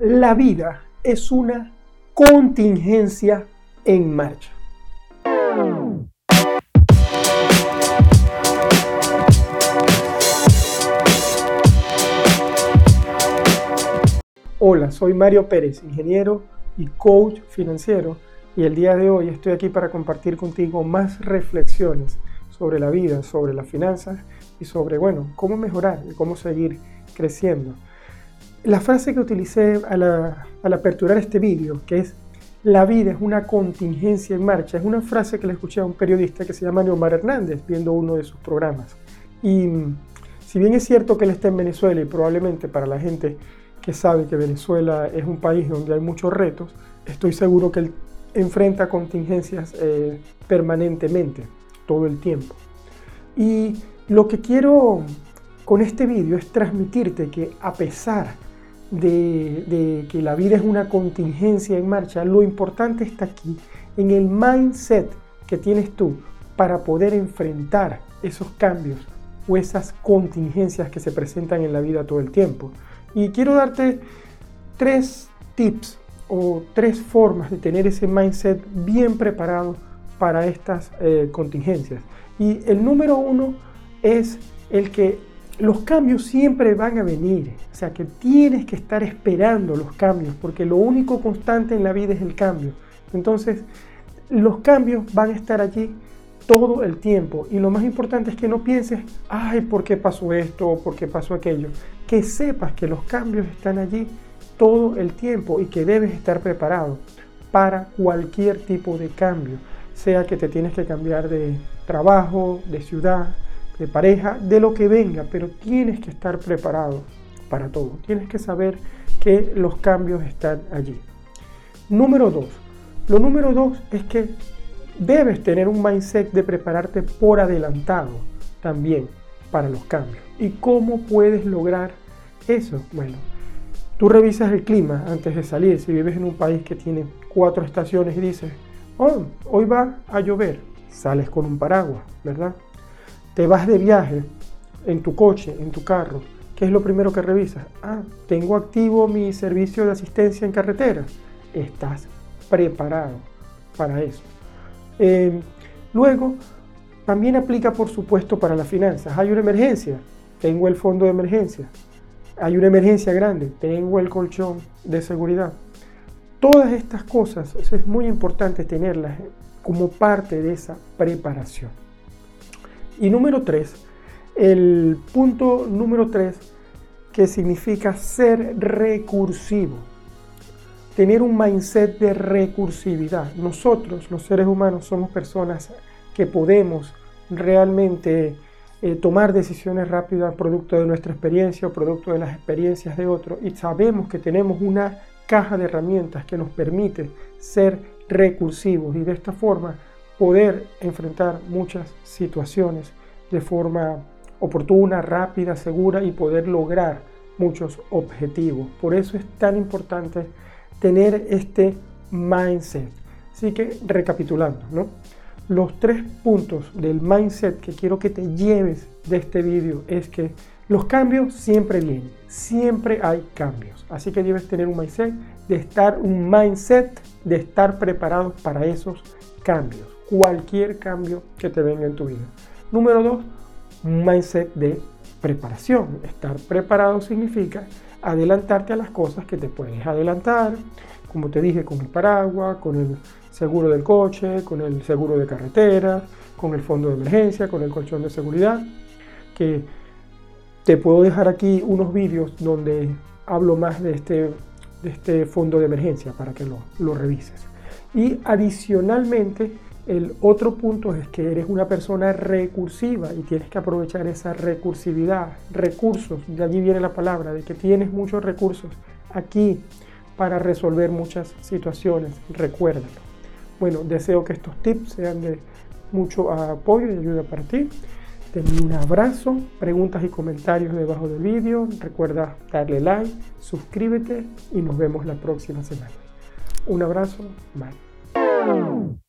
La vida es una contingencia en marcha. Hola, soy Mario Pérez, ingeniero y coach financiero, y el día de hoy estoy aquí para compartir contigo más reflexiones sobre la vida, sobre las finanzas y sobre, bueno, cómo mejorar y cómo seguir creciendo. La frase que utilicé al aperturar este vídeo, que es la vida es una contingencia en marcha, es una frase que le escuché a un periodista que se llama Neomar Hernández viendo uno de sus programas. Y si bien es cierto que él está en Venezuela y probablemente para la gente que sabe que Venezuela es un país donde hay muchos retos, estoy seguro que él enfrenta contingencias eh, permanentemente, todo el tiempo. Y lo que quiero con este vídeo es transmitirte que a pesar de, que la vida es una contingencia en marcha, lo importante está aquí, en el mindset que tienes tú para poder enfrentar esos cambios o esas contingencias que se presentan en la vida todo el tiempo. Y quiero darte tres tips o tres formas de tener ese mindset bien preparado para estas eh, contingencias. Y el número uno es el que los cambios siempre van a venir, o sea que tienes que estar esperando los cambios, porque lo único constante en la vida es el cambio. Entonces, los cambios van a estar allí todo el tiempo y lo más importante es que no pienses, ay, ¿por qué pasó esto por qué pasó aquello? Que sepas que los cambios están allí todo el tiempo y que debes estar preparado para cualquier tipo de cambio, sea que te tienes que cambiar de trabajo, de ciudad, de pareja, de lo que venga, pero tienes que estar preparado para todo. Tienes que saber que los cambios están allí. Número dos. Lo número dos es que debes tener un mindset de prepararte por adelantado también para los cambios. ¿Y cómo puedes lograr eso? Bueno, tú revisas el clima antes de salir. Si vives en un país que tiene cuatro estaciones y dices, oh, hoy va a llover, sales con un paraguas, ¿verdad? Te vas de viaje en tu coche, en tu carro. ¿Qué es lo primero que revisas? Ah, tengo activo mi servicio de asistencia en carretera. Estás preparado para eso. Eh, luego, también aplica, por supuesto, para las finanzas. Hay una emergencia, tengo el fondo de emergencia. Hay una emergencia grande, tengo el colchón de seguridad. Todas estas cosas es muy importante tenerlas como parte de esa preparación. Y número tres, el punto número tres, que significa ser recursivo. Tener un mindset de recursividad. Nosotros, los seres humanos, somos personas que podemos realmente eh, tomar decisiones rápidas producto de nuestra experiencia o producto de las experiencias de otros y sabemos que tenemos una caja de herramientas que nos permite ser recursivos y de esta forma poder enfrentar muchas situaciones de forma oportuna, rápida, segura y poder lograr muchos objetivos. Por eso es tan importante tener este mindset. Así que recapitulando, ¿no? Los tres puntos del mindset que quiero que te lleves de este vídeo es que los cambios siempre vienen, siempre hay cambios. Así que debes tener un mindset de estar un mindset de estar preparado para esos cambios cualquier cambio que te venga en tu vida. Número dos, mindset de preparación. Estar preparado significa adelantarte a las cosas que te puedes adelantar, como te dije, con el paraguas, con el seguro del coche, con el seguro de carretera, con el fondo de emergencia, con el colchón de seguridad, que te puedo dejar aquí unos vídeos donde hablo más de este, de este fondo de emergencia para que lo, lo revises. Y adicionalmente el otro punto es que eres una persona recursiva y tienes que aprovechar esa recursividad, recursos, de allí viene la palabra, de que tienes muchos recursos aquí para resolver muchas situaciones, recuérdalo. Bueno, deseo que estos tips sean de mucho apoyo y ayuda para ti. Te un abrazo, preguntas y comentarios debajo del vídeo. Recuerda darle like, suscríbete y nos vemos la próxima semana. Un abrazo, bye.